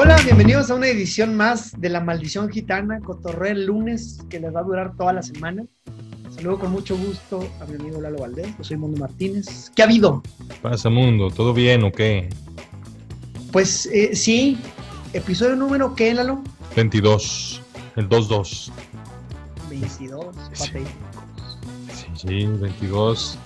Hola, bienvenidos a una edición más de La Maldición Gitana, Cotorreo el lunes, que les va a durar toda la semana. Saludo con mucho gusto a mi amigo Lalo Valdés, yo soy Mundo Martínez. ¿Qué ha habido? pasa, Mundo? ¿Todo bien o qué? Pues eh, sí, episodio número ¿qué, Lalo? 22, el 2-2. 22, Sí. Sí, sí, 22.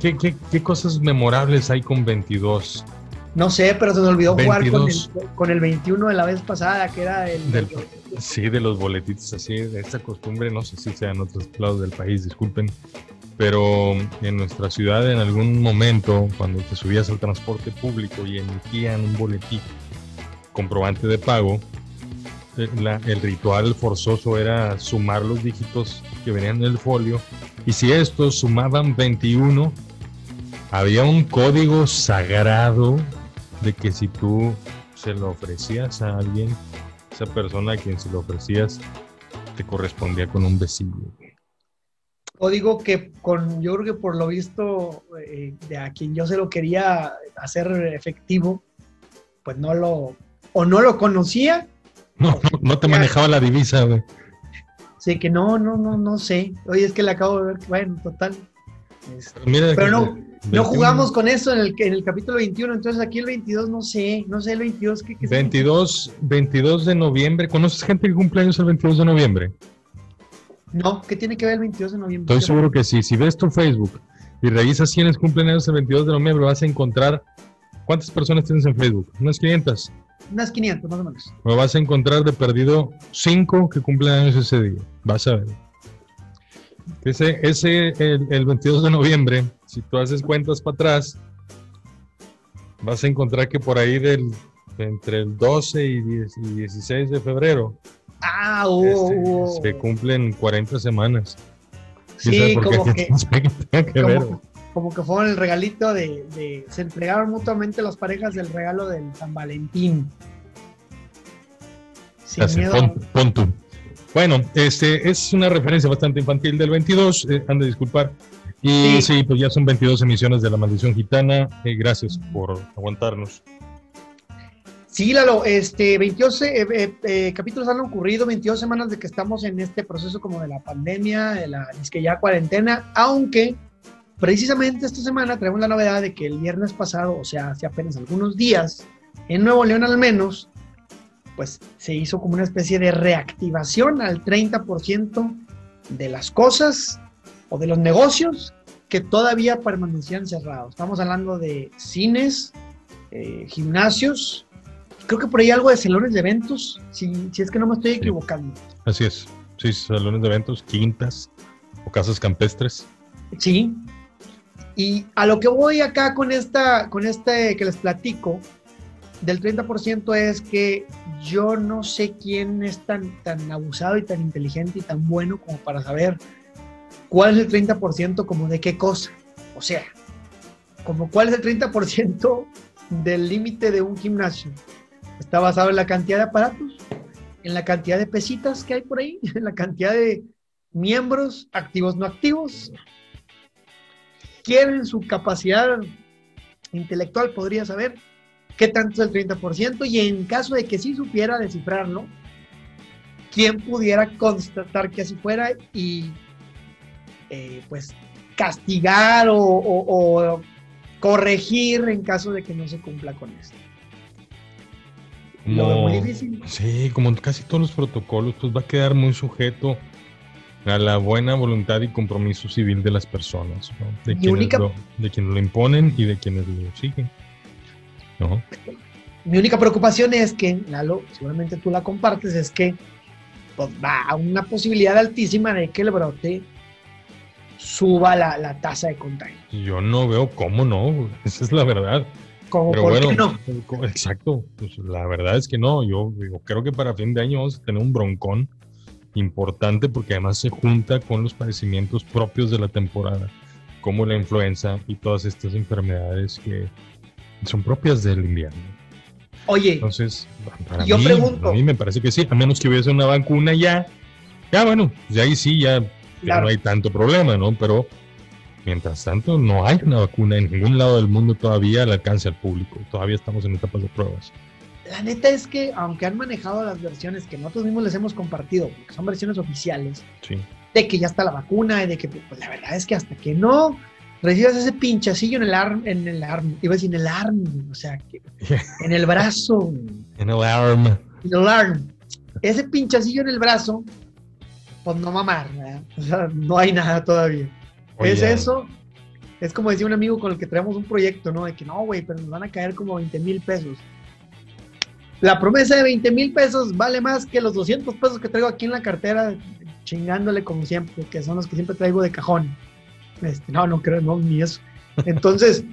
¿Qué, qué, qué cosas memorables hay con 22? No sé, pero se me olvidó jugar con 22. el, con el 21 de la vez pasada, que era el... Del- Sí, de los boletitos así, de esta costumbre, no sé si sea en otros lados del país, disculpen, pero en nuestra ciudad en algún momento, cuando te subías al transporte público y emitían un boletín comprobante de pago, eh, la- el ritual forzoso era sumar los dígitos que venían en el folio y si estos sumaban 21, había un código sagrado de que si tú se lo ofrecías a alguien, esa persona a quien se lo ofrecías te correspondía con un besillo. Código que con, yo creo que por lo visto, eh, de a quien yo se lo quería hacer efectivo, pues no lo, o no lo conocía, No, no, no te manejaba la divisa, güey. sí que no, no, no, no sé. Oye, es que le acabo de ver, bueno, total. Este, Mira, Pero no, no 21, jugamos con eso en el, en el capítulo 21, entonces aquí el 22 no sé, no sé el 22 qué, qué 22, 22 de noviembre. ¿Conoces gente que cumple años el 22 de noviembre? No, ¿qué tiene que ver el 22 de noviembre? Estoy seguro que sí. Si ves tu Facebook y revisas quiénes cumplen años el 22 de noviembre, vas a encontrar. ¿Cuántas personas tienes en Facebook? Unas 500. Unas 500 más o menos. Me vas a encontrar de perdido 5 que cumplen años ese día. Vas a ver. Ese, ese el, el 22 de noviembre, si tú haces cuentas para atrás, vas a encontrar que por ahí del, entre el 12 y, 10 y 16 de febrero Ah, oh, este, oh. se cumplen 40 semanas. ¿Quién sabe Sí, como que, como, como que fue el regalito de, de- Se entregaron mutuamente las parejas del regalo del San Valentín. Sin Así, miedo. pon, pon tú. Bueno, este es una referencia bastante infantil del 22, eh, han de disculpar. Y Sí. sí. pues ya son 22 emisiones de La Maldición Gitana. eh, gracias por aguantarnos. Sí, Lalo, este, 22 eh, eh, eh, capítulos han ocurrido, 22 semanas de que estamos en este proceso como de la pandemia, de la que ya cuarentena, aunque precisamente esta semana traemos la novedad de que el viernes pasado, o sea, hace apenas algunos días, en Nuevo León al menos, pues se hizo como una especie de reactivación al 30% de las cosas o de los negocios que todavía permanecían cerrados. Estamos hablando de cines, eh, gimnasios, creo que por ahí algo de salones de eventos, si, si es que no me estoy equivocando. Así es. Sí, salones de eventos, quintas o casas campestres. Sí. Y a lo que voy acá con esta, con este que les platico, del 30% es que yo no sé quién es tan, tan abusado y tan inteligente y tan bueno como para saber cuál es el 30% como de qué cosa. O sea, como cuál es el 30% del límite de un gimnasio. Está basado en la cantidad de aparatos, en la cantidad de pesitas que hay por ahí, en la cantidad de miembros activos no activos. Quieren su capacidad intelectual, podría saber qué tanto es el 30% y en caso de que sí supiera descifrarlo, quién pudiera constatar que así fuera y eh, pues castigar o, o- o corregir en caso de que no se cumpla con esto. Lo veo muy difícil. Sí, como casi todos los protocolos, pues va a quedar muy sujeto a la buena voluntad y compromiso civil de las personas, ¿no? de, quienes única- lo, de quienes lo imponen y de quienes lo siguen. ¿no? Mi única preocupación es que, Lalo, seguramente tú la compartes, es que pues, va a una posibilidad altísima de que el brote suba la, la tasa de contagio. Yo no veo cómo no, esa es la verdad. Como Pero por bueno, qué no. exacto, pues la verdad es que no, yo, yo creo que para fin de año vamos a tener un broncón importante porque además se junta con los padecimientos propios de la temporada, como la influenza y todas estas enfermedades que son propias del invierno. Oye, Entonces, para Yo mí, pregunto. a mí me parece que sí, a menos que hubiese una vacuna ya, ya bueno, ya ahí sí, ya, ya Claro. no hay tanto problema, ¿no? Pero mientras tanto, no hay una vacuna en ningún lado del mundo todavía al alcance al público. Todavía estamos en etapas de pruebas. la neta es que, aunque han manejado las versiones que nosotros mismos les hemos compartido, porque son versiones oficiales, de que ya está la vacuna y de que, pues la verdad es que hasta que no recibas ese pinchacillo en el arm, en el arm, iba a decir en el arm, o sea, en el brazo. en el arm. En el arm. Ese pinchacillo en el brazo, pues no mamar, o sea, no hay nada todavía. es eso. Es como decía un amigo con el que traemos un proyecto, ¿no? De que no, güey, pero nos van a caer como 20 mil pesos. La promesa de 20 mil pesos vale más que los 200 pesos que traigo aquí en la cartera, chingándole como siempre, que son los que siempre traigo de cajón. Este, no, no creo, no, ni eso. Entonces,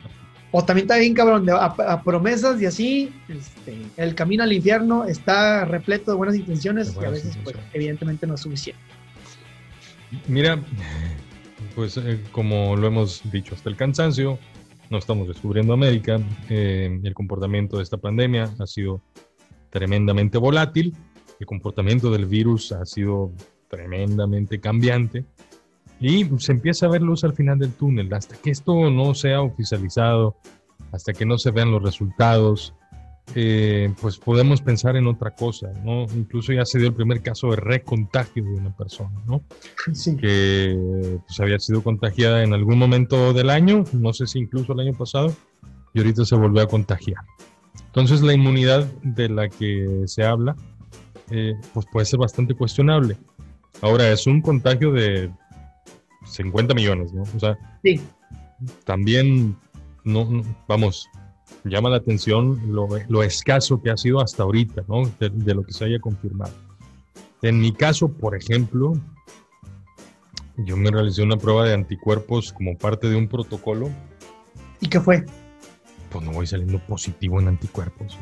o también está bien, cabrón, de, a, promesas y así, este, el camino al infierno está repleto de buenas intenciones y a veces, pues, evidentemente no es suficiente. Mira, pues eh, como lo hemos dicho hasta el cansancio, no estamos descubriendo América, eh, el comportamiento de esta pandemia ha sido tremendamente volátil, el comportamiento del virus ha sido tremendamente cambiante y se empieza a ver luz al final del túnel. Hasta que esto no sea oficializado, hasta que no se vean los resultados, eh, pues podemos pensar en otra cosa, ¿no? Incluso ya se dio el primer caso de recontagio de una persona, ¿no? Sí. Que pues, había sido contagiada en algún momento del año, no sé si incluso el año pasado, y ahorita se volvió a contagiar. Entonces la inmunidad de la que se habla eh, pues puede ser bastante cuestionable. Ahora es un contagio de 50 millones, ¿no? O sea, sí. también, no, vamos, llama la atención lo, escaso que ha sido hasta ahorita, ¿no? De, lo que se haya confirmado. En mi caso, por ejemplo, yo me realicé una prueba de anticuerpos como parte de un protocolo. ¿Y qué fue? pues no voy saliendo positivo en anticuerpos.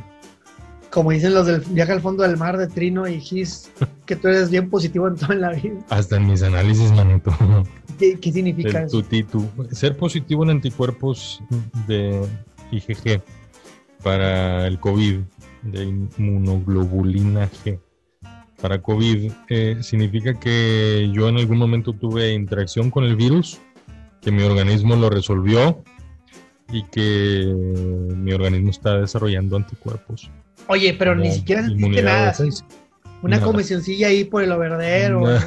Como dicen los del viaje al fondo del mar de Trino y Gis, que tú eres bien positivo en toda la vida. Hasta en mis análisis, manito. ¿Qué, significa eso? Ser positivo en anticuerpos de IgG para el COVID, de inmunoglobulina G. Para COVID eh, significa que yo en algún momento tuve interacción con el virus, que mi organismo lo resolvió y que mi organismo está desarrollando anticuerpos. Oye, pero ni siquiera sentiste nada. Una comisioncilla ahí por el overdero.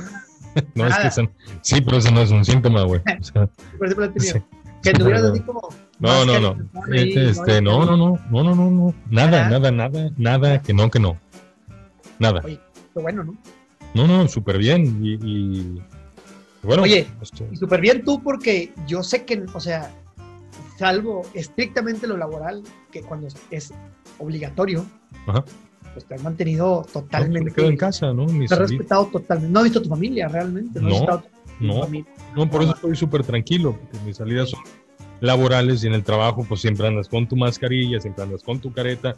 No, es que sí, pero eso no es un síntoma, güey. que tuvieras así como. No, no, no. Este, no, no, no, no, no, no, no. Nada, nada, nada, nada, que no, que no. Nada. Oye, bueno, ¿no? No, no, súper bien. Y, y, bueno. Oye, este y súper bien tú porque yo sé que, o sea, salvo estrictamente lo laboral, que cuando es obligatorio, pues te has mantenido totalmente. No, en casa, ¿no? te has respetado totalmente. No has visto a tu familia realmente. No, no, no, por eso estoy súper tranquilo, porque mis salidas son laborales y en el trabajo pues siempre andas con tu mascarilla, siempre andas con tu careta.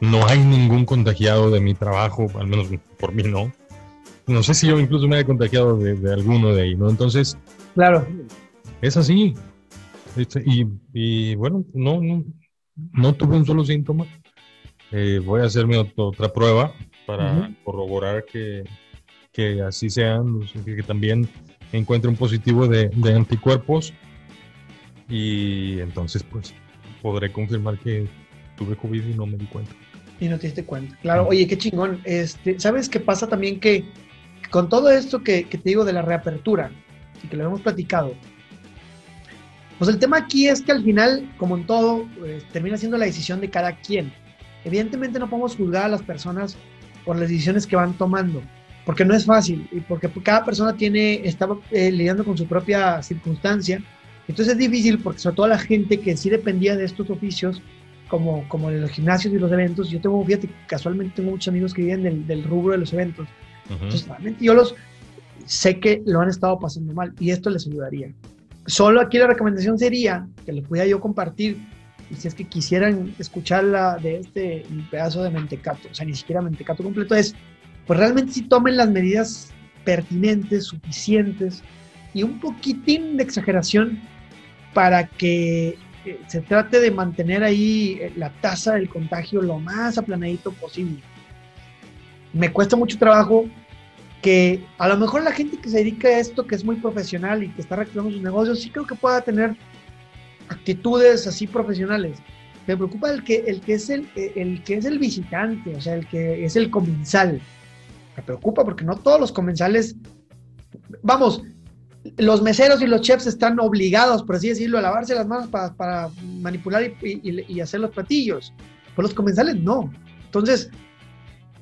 No hay ningún contagiado de mi trabajo, al menos por mí no. No sé si yo incluso me haya contagiado de, de alguno de ahí, ¿no? Entonces, claro. Es así, este, y, bueno, no, no, no, tuve un solo síntoma. Eh, voy a hacerme otra prueba para corroborar que, que, así sean, que, también encuentre un positivo de, de, anticuerpos y entonces pues podré confirmar que tuve COVID y no me di cuenta. Y no te diste cuenta. Claro, oye, qué chingón. Este, ¿Sabes qué pasa también que con todo esto que, que te digo de la reapertura y que lo hemos platicado, pues el tema aquí es que al final, como en todo, pues, termina siendo la decisión de cada quien. Evidentemente no podemos juzgar a las personas por las decisiones que van tomando, porque no es fácil y porque cada persona tiene está eh, lidiando con su propia circunstancia. Entonces es difícil porque sobre todo la gente que sí dependía de estos oficios, como, como de los gimnasios y los eventos, yo tengo, fíjate, casualmente tengo muchos amigos que viven del, del rubro de los eventos. Entonces realmente yo los sé que lo han estado pasando mal y esto les ayudaría. Solo aquí la recomendación sería que lo pudiera yo compartir y si es que quisieran escucharla de este pedazo de mentecato, o sea, ni siquiera mentecato completo, es, pues realmente si tomen las medidas pertinentes, suficientes y un poquitín de exageración para que eh, se trate de mantener ahí eh, la tasa del contagio lo más aplanadito posible. Me cuesta mucho trabajo que a lo mejor la gente que se dedica a esto, que es muy profesional y que está reactivando sus negocios, sí creo que pueda tener actitudes así profesionales. Me preocupa el que, el que, es, el, el que es el visitante, o sea, el que es el comensal. Me preocupa porque no todos los comensales, vamos, los meseros y los chefs están obligados, por así decirlo, a lavarse las manos para, manipular y, hacer los platillos. Pero los comensales no. Entonces,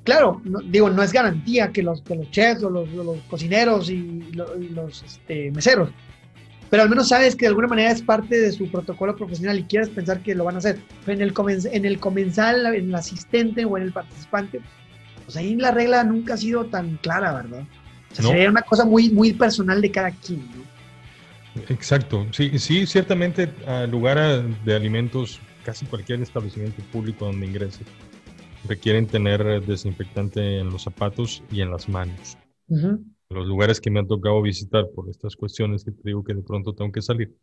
claro, digo, no es garantía que los, chefs o los, cocineros y los, este, meseros, pero al menos sabes que de alguna manera es parte de su protocolo profesional y quieres pensar que lo van a hacer. En el, en el comensal, en el asistente o en el participante, pues ahí la regla nunca ha sido tan clara, ¿verdad? O sea, sería una cosa muy, muy personal de cada quien, ¿no? Exacto, sí, sí, ciertamente al lugar de alimentos, casi cualquier establecimiento público donde ingrese, requieren tener desinfectante en los zapatos y en las manos. Los lugares que me han tocado visitar por estas cuestiones que te digo que de pronto tengo que salir.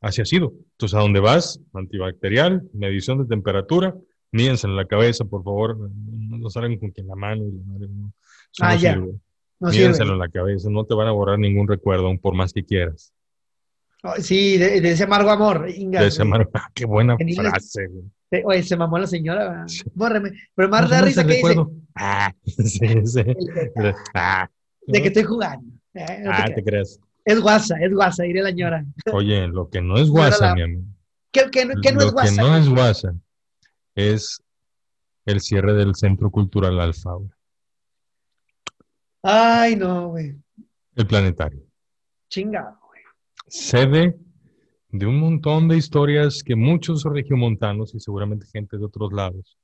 Así ha sido. Entonces, ¿a dónde vas? Antibacterial, medición de temperatura, mídense en la cabeza, por favor. No salgan con que la mano y la madre. No, ah, ya. No en la cabeza, no te van a borrar ningún recuerdo, por más que quieras. Sí, de, ese amargo amor. de ese amargo, ah, qué buena frase. Oye, se mamó la señora. Bórreme. Pero más da risa que dice. Ah, sí, sí. Ah, de que estoy jugando. Eh, ah, te, crees. Es guasa, es guasa, diré la señora. Oye, lo que no es guasa, mi amigo. ¿Qué, qué, qué no lo es guasa? Lo que no es guasa es el cierre del Centro Cultural Alfaura. Ay, no, güey. El planetario. Chingado, güey. Sede de un montón de historias que muchos regiomontanos y seguramente gente de otros lados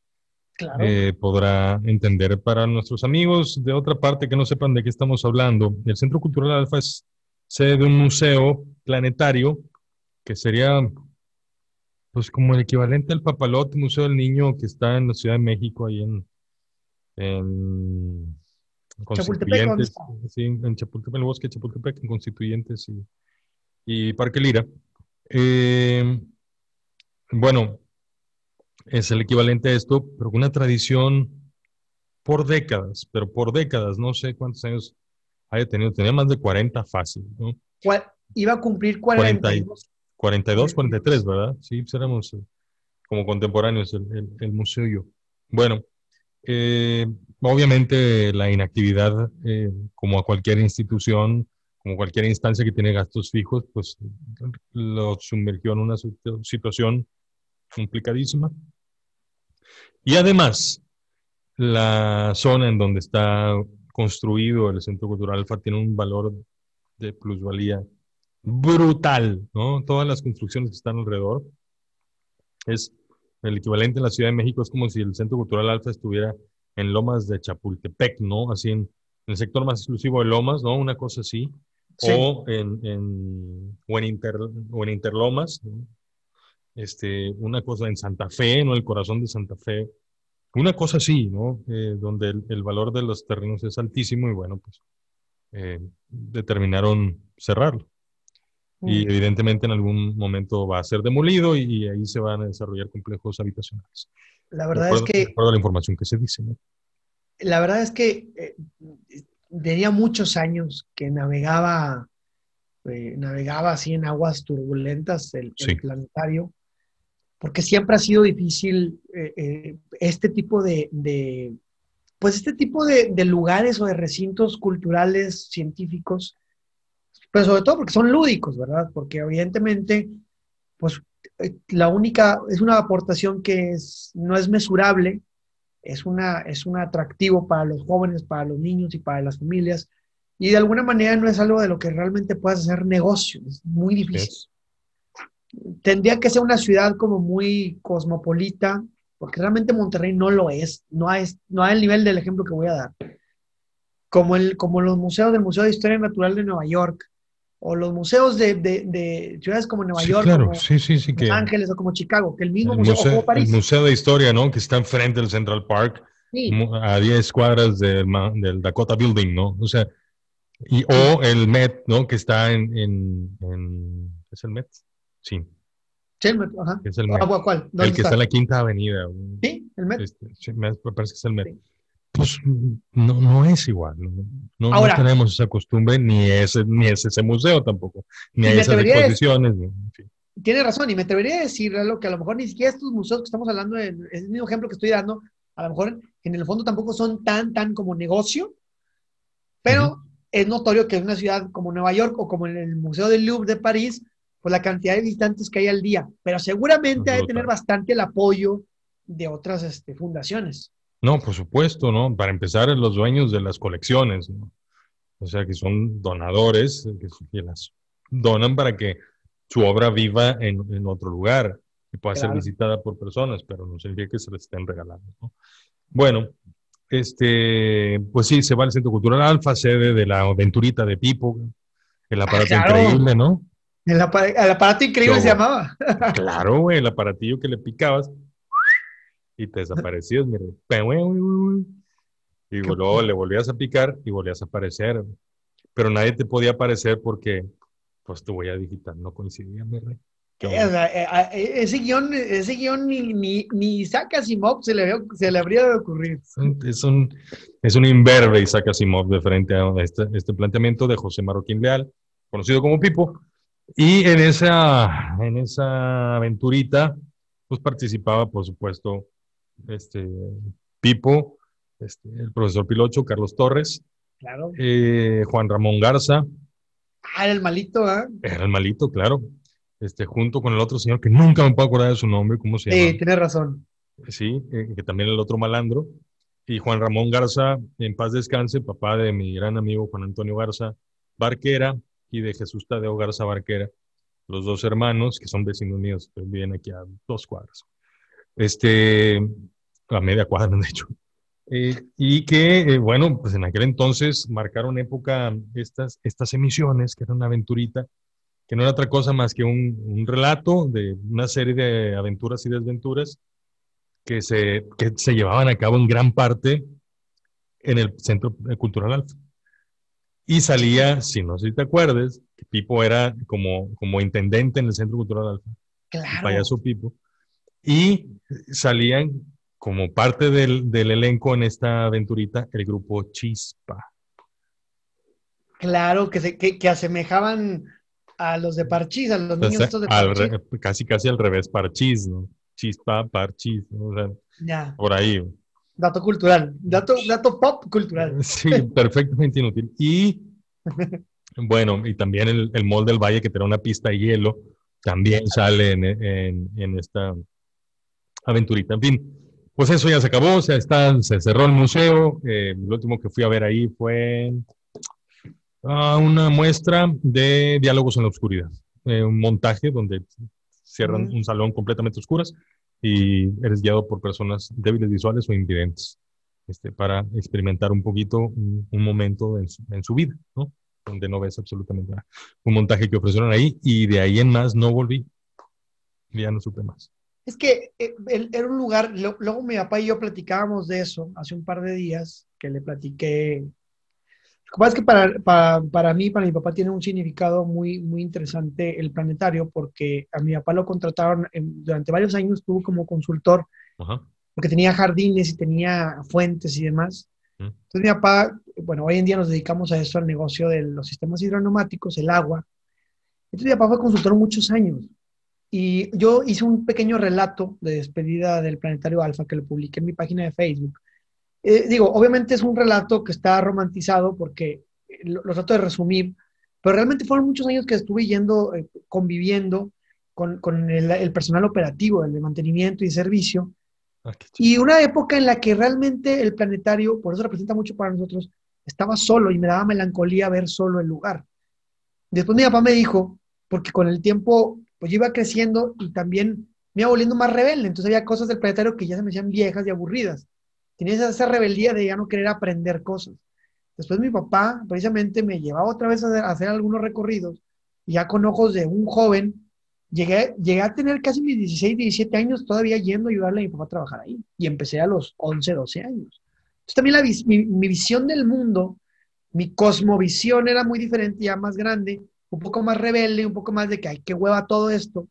eh, podrá entender. Para nuestros amigos de otra parte que no sepan de qué estamos hablando, el Centro Cultural Alfa es sede de un museo planetario que sería pues como el equivalente al Papalote, Museo del Niño, que está en la Ciudad de México, ahí en, en Constituyentes, sí, en Chapultepec, en el bosque de Chapultepec, en Constituyentes y, y Parque Lira. Eh, bueno, es el equivalente a esto, pero una tradición por décadas, pero por décadas, no sé cuántos años haya tenido, tenía más de 40 fácil, ¿no? Iba a cumplir 42. 42, 43, ¿verdad? Sí, pues éramos eh, como contemporáneos el, el, museo y yo. Bueno, eh, obviamente la inactividad, eh, como a cualquier institución, como cualquier instancia que tiene gastos fijos, pues lo sumergió en una situación complicadísima. Y además, la zona en donde está construido el Centro Cultural Alfa tiene un valor de plusvalía brutal, ¿no? Todas las construcciones que están alrededor es el equivalente en la Ciudad de México, es como si el Centro Cultural Alfa estuviera en Lomas de Chapultepec, ¿no? Así en, el sector más exclusivo de Lomas, ¿no? Una cosa así. O, en, en, o, en o en Interlomas, este, una cosa en Santa Fe, ¿no? El corazón de Santa Fe. Una cosa así, ¿no? Eh, donde el, valor de los terrenos es altísimo y bueno, pues eh, determinaron cerrarlo. Y mm. evidentemente en algún momento va a ser demolido y, ahí se van a desarrollar complejos habitacionales. La verdad es que... De acuerdo a la información que se dice, ¿no? La verdad es que eh, tenía muchos años que navegaba, navegaba así en aguas turbulentas el planetario porque siempre ha sido difícil eh, eh, este tipo de, pues este tipo de, lugares o de recintos culturales, científicos, pero sobre todo porque son lúdicos, ¿verdad? Porque evidentemente, pues eh, la única, es una aportación que es, no es mesurable, es, una, es un atractivo para los jóvenes, para los niños y para las familias, y de alguna manera no es algo de lo que realmente puedas hacer negocio, es muy difícil tendría que ser una ciudad como muy cosmopolita, porque realmente Monterrey no lo es, no hay, no hay el nivel del ejemplo que voy a dar. Como, el, como los museos del Museo de Historia Natural de Nueva York, o los museos de, de, ciudades como Nueva York, como Los Ángeles o como Chicago, que el mismo museo, como París. El Museo de Historia, ¿no? Que está enfrente del Central Park, a 10 cuadras del, del, Dakota Building, ¿no? O sea, y, o el Met, ¿no? Que está en, en, en ¿es el Met? Sí. Sí, el metro, ajá. Es el metro. Ah, ¿Cuál? El que está? en la Quinta Avenida. Sí, el metro. Este, me parece que es el metro. Pues no, no es igual. No, Ahora, tenemos esa costumbre, ni ese, ni es ese museo tampoco, ni hay esas exposiciones. tiene razón, y me atrevería a decirle lo que a lo mejor ni siquiera estos museos que estamos hablando, es el mismo ejemplo que estoy dando, a lo mejor en el fondo tampoco son tan, tan como negocio, pero es notorio que en una ciudad como Nueva York o como en el Museo del Louvre de París, pues la cantidad de visitantes que hay al día, pero seguramente hay que tener bastante el apoyo de otras este, fundaciones. No, por supuesto, ¿no? Para empezar, los dueños de las colecciones, ¿no? O sea, que son donadores, que, las donan para que su obra viva en, en otro lugar y pueda ser visitada por personas, pero no significa que se les estén regalando, ¿no? Bueno, este, pues sí, se va al Centro Cultural Alfa, sede de la aventurita de Pipo, el ah, aparato increíble, ¿no? El, aparato increíble se llamaba. claro, güey, el aparatillo que le picabas y te desaparecías, mire. Y luego le volvías a picar y volvías a aparecer. Pero nadie te podía aparecer porque, pues, tu huella digital no coincidía, mire. Eh, ese guion, ese guion ni, ni, ni Isaac Asimov se le, se le habría de ocurrir. Es un, es un imberbe Isaac Asimov de frente a este, este planteamiento de José Marroquín Leal, conocido como Pipo. Y en esa, en esa aventurita, pues participaba, por supuesto, este, Pipo, este, el profesor Pilocho, Carlos Torres, claro. Eh, Juan Ramón Garza. Ah, era el malito, ¿ah? Era el malito, claro este, junto con el otro señor que nunca me puedo acordar de su nombre, ¿cómo se llama? Sí, tiene razón. Sí, eh, que también el otro malandro. Y Juan Ramón Garza, en paz descanse, papá de mi gran amigo Juan Antonio Garza Barquera y de Jesús Tadeo Garza Barquera, los dos hermanos que son vecinos míos, viven aquí a dos cuadras. Este, a media cuadra, de hecho. Eh, y que, eh, bueno, pues en aquel entonces marcaron época estas, estas emisiones, que era una aventurita, que no era otra cosa más que un, relato de una serie de aventuras y desventuras que se, que se llevaban a cabo en gran parte en el Centro Cultural Alfa. Y salía, si no sé si te acuerdas, que Pipo era como, como intendente en el Centro Cultural Alfa. Claro. payaso Pipo. Y salían como parte del, del, elenco en esta aventurita el grupo Chispa. Claro, que, se, que, que asemejaban a los de Parchís, a los niños estos de Parchís. casi, casi al revés, Parchís, ¿no? Chispa, Parchís, ¿no? o sea, ya. por ahí. Dato cultural, dato, dato pop cultural. Sí, perfectamente inútil. Y bueno, y también el, el Mall del Valle, que tiene una pista de hielo, también sale en, en, en esta aventurita. En fin, pues eso ya se acabó, o sea, está, se cerró el museo. Eh, lo último que fui a ver ahí fue una muestra de diálogos en la oscuridad, eh, un montaje donde cierran un salón completamente oscuras y eres guiado por personas débiles visuales o invidentes este, para experimentar un poquito un, momento en su, vida, ¿no? donde no ves absolutamente nada. Un montaje que ofrecieron ahí y de ahí en más no volví. Ya no supe más. Es que eh, era un lugar, luego mi papá y yo platicábamos de eso hace un par de días, que le platiqué lo que pasa es que para, para, para, mí, para mi papá, tiene un significado muy, muy interesante el planetario, porque a mi papá lo contrataron durante varios años, estuvo como consultor, porque tenía jardines y tenía fuentes y demás. Entonces mi papá, bueno, hoy en día nos dedicamos a eso, al negocio de los sistemas hidroneumáticos, el agua. Entonces mi papá fue consultor muchos años. Y yo hice un pequeño relato de despedida del Planetario Alfa que lo publiqué en mi página de Facebook eh, digo, obviamente es un relato que está romantizado porque lo, trato de resumir, pero realmente fueron muchos años que estuve yendo, eh, conviviendo con, con el, personal operativo, el de mantenimiento y servicio. Ah, y una época en la que realmente el planetario, por eso representa mucho para nosotros, estaba solo y me daba melancolía ver solo el lugar. Después mi papá me dijo, porque con el tiempo, pues yo iba creciendo y también me iba volviendo más rebelde, entonces había cosas del planetario que ya se me hacían viejas y aburridas tenía esa rebeldía de ya no querer aprender cosas. Después mi papá precisamente me llevaba otra vez a hacer, algunos recorridos y ya con ojos de un joven, llegué, llegué a tener casi mis 16, 17 años todavía yendo a ayudarle a mi papá a trabajar ahí y empecé a los 11, 12 años. Entonces también la, mi, mi visión del mundo, mi cosmovisión era muy diferente, ya más grande, un poco más rebelde, un poco más de que hay que hueva todo esto.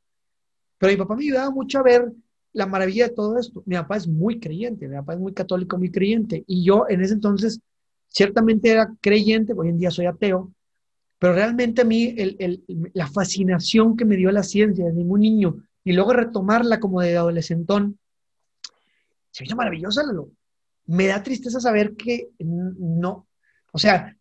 Pero mi papá me ayudaba mucho a ver la maravilla de todo esto, mi papá es muy creyente, mi papá es muy católico, muy creyente, y yo en ese entonces ciertamente era creyente, hoy en día soy ateo, pero realmente a mí la fascinación que me dio la ciencia desde un niño y luego retomarla como de adolescentón, se me hizo maravillosa, Me da tristeza saber que no, o sea,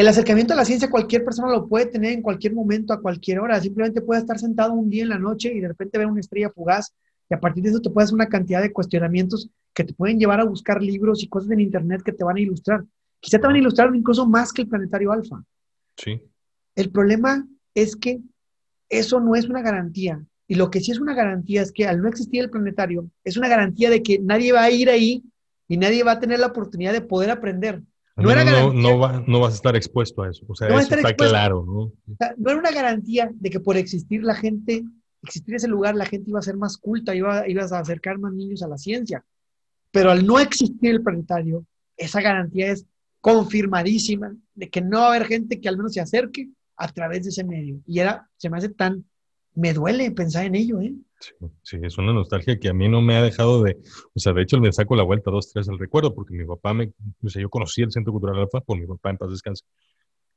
el acercamiento a la ciencia cualquier persona lo puede tener en cualquier momento, a cualquier hora. Simplemente puede estar sentado un día en la noche y de repente ver una estrella fugaz y a partir de eso te puedes hacer una cantidad de cuestionamientos que te pueden llevar a buscar libros y cosas en internet que te van a ilustrar. Quizá te van a ilustrar incluso más que el planetario alfa. Sí. El problema es que eso no es una garantía. Y lo que sí es una garantía es que al no existir el planetario, es una garantía de que nadie va a ir ahí y nadie va a tener la oportunidad de poder aprender. No, no, no, no, vas a estar expuesto a eso. O sea, eso está claro, ¿no? no era una garantía de que por existir la gente, existir ese lugar, la gente iba a ser más culta, iba, ibas a acercar más niños a la ciencia. Pero al no existir el planetario, esa garantía es confirmadísima de que no va a haber gente que al menos se acerque a través de ese medio. Y era, se me hace tan, me duele pensar en ello, ¿eh? Sí, es una nostalgia que a mí no me ha dejado de, o sea, de hecho me saco la vuelta dos, tres al recuerdo, porque mi papá me, o sea, yo conocí el Centro Cultural Alfa por mi papá en paz descanse,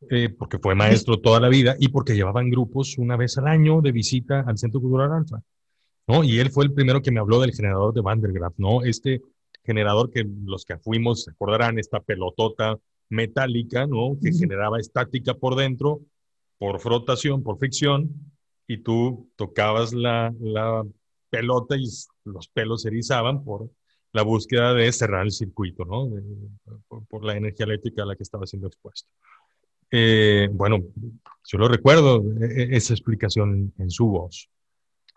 eh, porque fue maestro toda la vida y porque llevaban grupos una vez al año de visita al Centro Cultural Alfa, ¿no? Y él fue el primero que me habló del generador de Van der Graaf, ¿no? Este generador que los que fuimos se acordarán, esta pelotota metálica, ¿no? Que generaba estática por dentro, por frotación, por fricción, y tú tocabas la, pelota y los pelos se erizaban por la búsqueda de cerrar el circuito, ¿no? por, la energía eléctrica a la que estaba siendo expuesto. Eh, bueno, yo lo recuerdo, e, e, esa explicación en, su voz.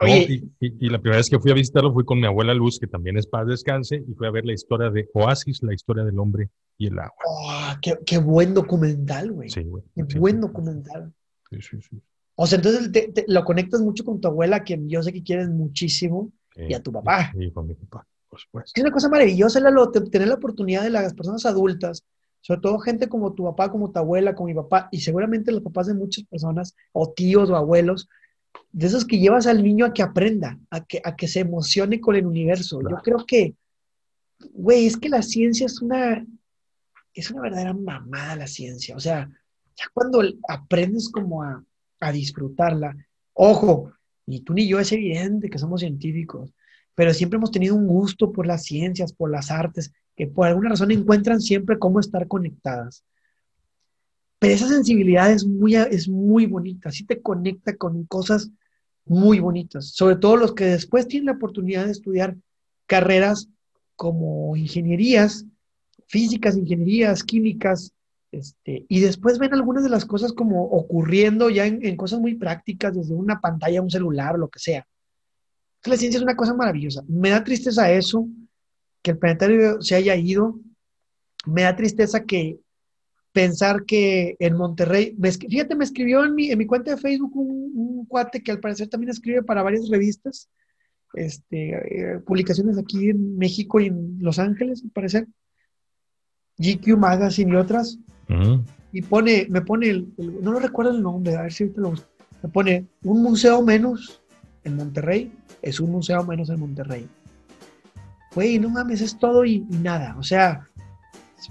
Y, la primera vez que fui a visitarlo fui con mi abuela Luz, que también es paz descanse, y fui a ver la historia de Oasis, la historia del hombre y el agua. Oh, qué, buen documental, güey! Sí, güey. Qué buen documental. Sí, sí, sí. O sea, entonces lo conectas mucho con tu abuela, que yo sé que quieres muchísimo, y a tu papá. Sí, con mi papá, por supuesto. Es una cosa maravillosa, Lalo, tener la oportunidad de las personas adultas, sobre todo gente como tu papá, como tu abuela, como mi papá, y seguramente los papás de muchas personas, o tíos o abuelos, de esos que llevas al niño a que aprenda, a que, a que se emocione con el universo. Yo creo que, güey, es que la ciencia es una, es una verdadera mamada la ciencia. O sea, ya cuando aprendes como a, a disfrutarla. Ojo, ni tú ni yo es evidente que somos científicos, pero siempre hemos tenido un gusto por las ciencias, por las artes, que por alguna razón encuentran siempre cómo estar conectadas. Pero esa sensibilidad es muy, es muy bonita, sí te conecta con cosas muy bonitas, sobre todo los que después tienen la oportunidad de estudiar carreras como ingenierías, físicas, ingenierías, químicas, este, y después ven algunas de las cosas como ocurriendo ya en, cosas muy prácticas, desde una pantalla, un celular, lo que sea. La ciencia es una cosa maravillosa. Me da tristeza eso, que el planetario se haya ido. Me da tristeza que pensar que en Monterrey, fíjate, me escribió en mi, en mi cuenta de Facebook un, cuate que al parecer también escribe para varias revistas, este, eh, publicaciones aquí en México y en Los Ángeles, al parecer. GQ Magazine y otras. Y pone, me pone, el, no lo recuerdo el nombre, a ver si ahorita lo Me pone un museo menos en Monterrey, es un museo menos en Monterrey. Güey, no mames, es todo y, nada. O sea,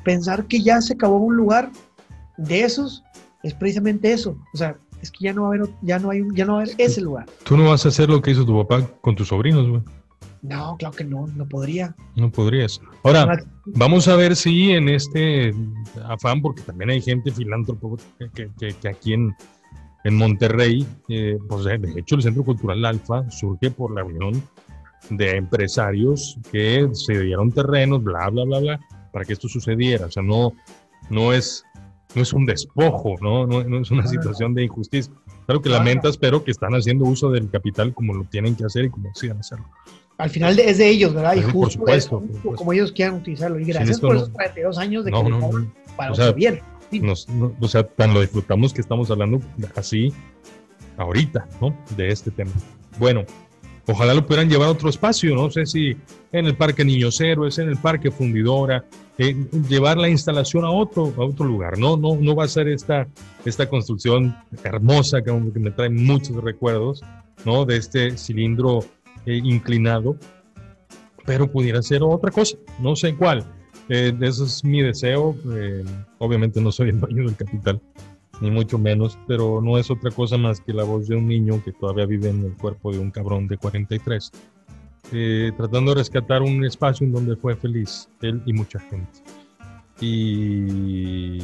pensar que ya se acabó un lugar de esos es precisamente eso. O sea, es que ya no va a haber, ya no hay, ya no va a haber ese lugar. Tú no vas a hacer lo que hizo tu papá con tus sobrinos, güey. No, claro que no, no podría. No podrías. Ahora, vamos a ver si en este afán, porque también hay gente filántropo que, que, aquí en, en Monterrey, eh, pues de hecho el Centro Cultural Alfa surge por la unión de empresarios que se dieron terrenos, bla, bla, bla, bla, para que esto sucediera. O sea, no, no, es, no es un despojo, ¿no? No, no es una situación de injusticia. Claro que lamentas, pero que están haciendo uso del capital como lo tienen que hacer y como decían hacerlo al final es de ellos, ¿verdad? y justo supuesto, como ellos quieran utilizarlo. Y gracias por esos 42 años de que no, para o sea, bien. o sea, tan lo disfrutamos que estamos hablando así ahorita, ¿no? De este tema. Bueno, ojalá lo pudieran llevar a otro espacio, no sé si en el Parque Niños Héroes, en el Parque Fundidora, eh, llevar la instalación a otro, a otro lugar. No, no, no va a ser esta, esta construcción hermosa que, que me trae muchos recuerdos, ¿no? De este cilindro eh, inclinado, pero pudiera ser otra cosa, no sé cuál. Eh, ese es mi deseo. Eh, obviamente no soy el dueño del capital, ni mucho menos, pero no es otra cosa más que la voz de un niño que todavía vive en el cuerpo de un cabrón de 43, eh, tratando de rescatar un espacio en donde fue feliz él y mucha gente. Y,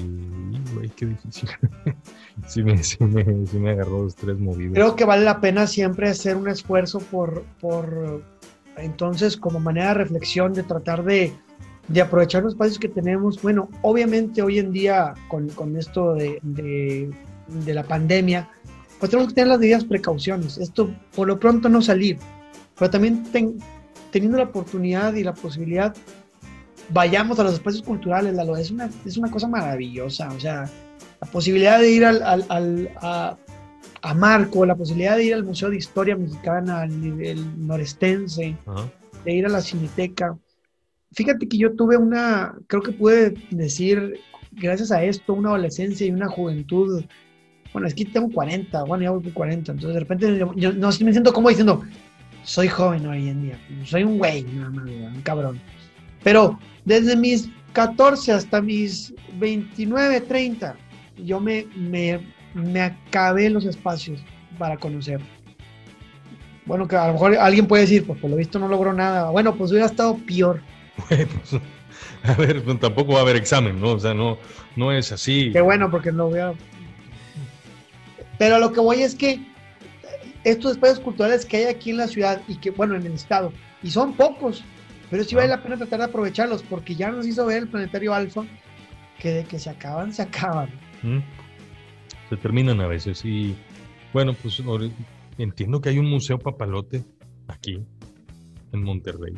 güey, qué difícil. sí, me, sí, me, sí, me, agarró los tres movidos. Creo que vale la pena siempre hacer un esfuerzo por, por entonces, como manera de reflexión, de tratar de, de aprovechar los espacios que tenemos. Bueno, obviamente hoy en día con, con esto de, de, de, la pandemia, pues tenemos que tener las debidas precauciones. Esto por lo pronto no salir, pero también ten, teniendo la oportunidad y la posibilidad, vayamos a los espacios culturales. Lalo, es, una, es una cosa maravillosa. O sea, la posibilidad de ir al, al, al a, a, Marco, la posibilidad de ir al Museo de Historia Mexicana, al nivel norestense, de ir a la Cineteca fíjate que yo tuve una, creo que pude decir, gracias a esto, una adolescencia y una juventud. Bueno, es que tengo 40, bueno, ya voy por 40, entonces de repente yo, yo no me siento como diciendo, soy joven hoy en día, soy un güey, nada más, un cabrón. Pero desde mis 14 hasta mis 29, 30, yo me, me, me acabé los espacios para conocer. Bueno, que a lo mejor alguien puede decir, pues por lo visto no logró nada. Bueno, pues hubiera estado peor. Bueno, a ver, pues, tampoco va a haber examen, ¿no? O sea, no, no es así. Qué bueno, porque no voy a... Pero lo que voy es que estos espacios culturales que hay aquí en la ciudad y que, bueno, en el estado, y son pocos, pero sí vale la pena tratar de aprovecharlos porque ya nos hizo ver el planetario Alfa que de que se acaban, se acaban. ¿Mm? Se terminan a veces y, bueno, pues entiendo que hay un museo papalote aquí, en Monterrey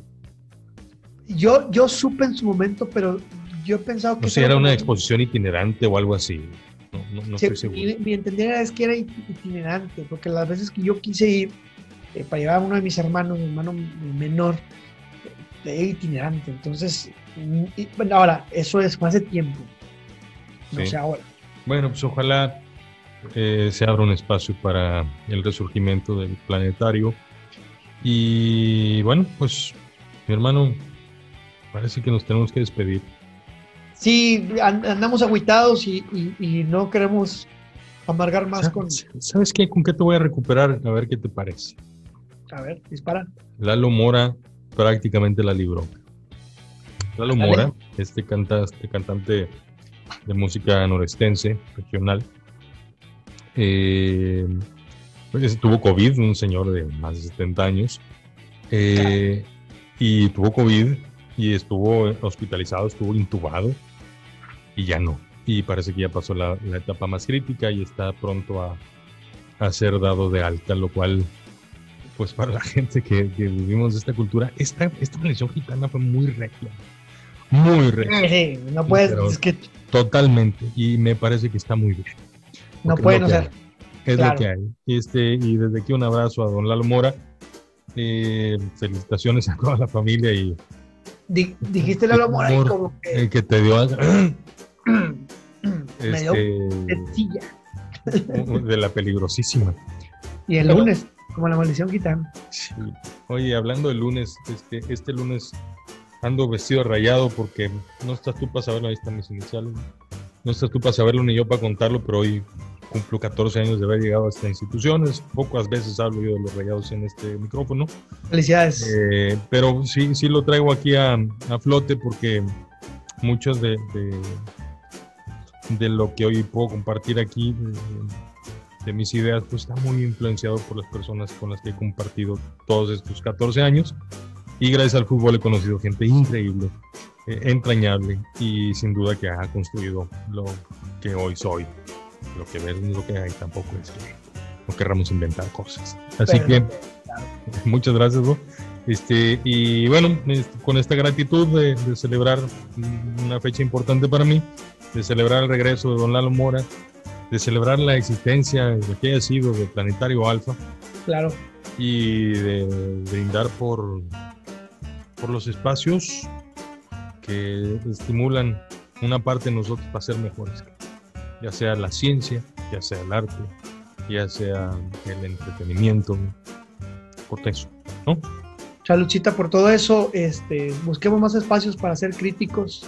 yo, yo supe en su momento, pero yo he pensado que... No sé, era una exposición itinerante o algo así. No, no, no sí, estoy seguro. Mi, mi entendida es que era itinerante, porque las veces que yo quise ir eh, para llevar a uno de mis hermanos, mi hermano menor, era itinerante. Entonces, y, bueno, ahora, eso es de tiempo. No Sí. sé ahora. Bueno, pues ojalá eh, se abra un espacio para el resurgimiento del planetario. Y bueno, pues mi hermano, parece que nos tenemos que despedir. Sí, an- andamos agüitados y, y- y no queremos amargar más con... ¿Sabes qué? ¿Con qué te voy a recuperar? A ver qué te parece. A ver, dispara. Lalo Mora prácticamente la libró. Lalo. Mora, este, canta, este cantante de música norestense, regional, eh, pues, tuvo COVID, un señor de más de 70 años, eh, y tuvo COVID y estuvo hospitalizado, estuvo intubado y ya no. Y parece que ya pasó la, la etapa más crítica y está pronto a, a ser dado de alta, lo cual pues para la gente que, que vivimos de esta cultura, esta, esta maldición gitana fue muy regia. Muy regia. Sí, no puedes, es que Totalmente. Y me parece que está muy bien. no puede no ser. hay. Es Claro. lo que hay. Este, y desde aquí un abrazo a don Lalo Mora. Eh, felicitaciones a toda la familia y Di- dijiste Lalo Mora y como que el que te dio a- me dio este, sencilla. de la peligrosísima. Y el lunes, como la maldición gitana. Sí. Oye, hablando de lunes, este, este lunes ando vestido rayado porque no estás tú para saberlo, ahí están mis iniciales. No estás tú para saberlo ni yo para contarlo, pero hoy cumplo 14 años de haber llegado a esta institución. Es- Pocas veces hablo yo de los rayados en este micrófono, Felicidades. Eh, pero sí, sí lo traigo aquí a, a flote porque muchos de, de, de lo que hoy puedo compartir aquí, de, de mis ideas, pues está muy influenciado por las personas con las que he compartido todos estos 14 años. Y gracias al fútbol he conocido gente increíble, eh, entrañable y sin duda que ha construido lo que hoy soy. Lo que ves es lo que hay, tampoco es que no querramos inventar cosas. Así Pero- que muchas gracias, bro. Este, y bueno, este, con esta gratitud de, de celebrar una fecha importante para mí, de celebrar el regreso de Don Lalo Mora, de celebrar la existencia de que haya sido del Planetario Alfa Claro. y de brindar por, por los espacios que estimulan una parte de nosotros para ser mejores, ya sea la ciencia, ya sea el arte, ya sea el entretenimiento, por eso, ¿no? Saludcita por todo eso. Este, busquemos más espacios para ser críticos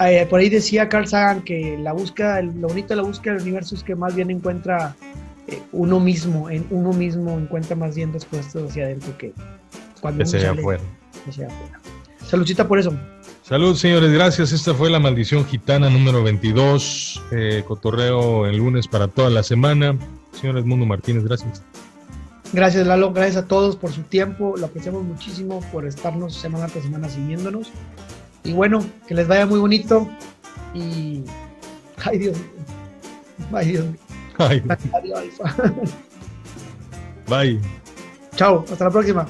eh, por ahí decía Carl Sagan que la búsqueda, lo bonito de la búsqueda del universo es que más bien encuentra eh, uno mismo, en uno mismo encuentra más bien respuestas hacia adentro que cuando uno sale, afuera. Saludcita por eso. Salud, señores, gracias. Esta fue la maldición gitana número 22. Eh, cotorreo el lunes para toda la semana. Señor Edmundo Martínez, gracias. Gracias, Lalo. Gracias a todos por su tiempo. Lo apreciamos muchísimo por estarnos semana tras semana siguiéndonos. Y bueno, que les vaya muy bonito. Y. Ay, Dios mío. Ay, Dios mío. Ay. Adiós. Bye. Chao. Hasta la próxima.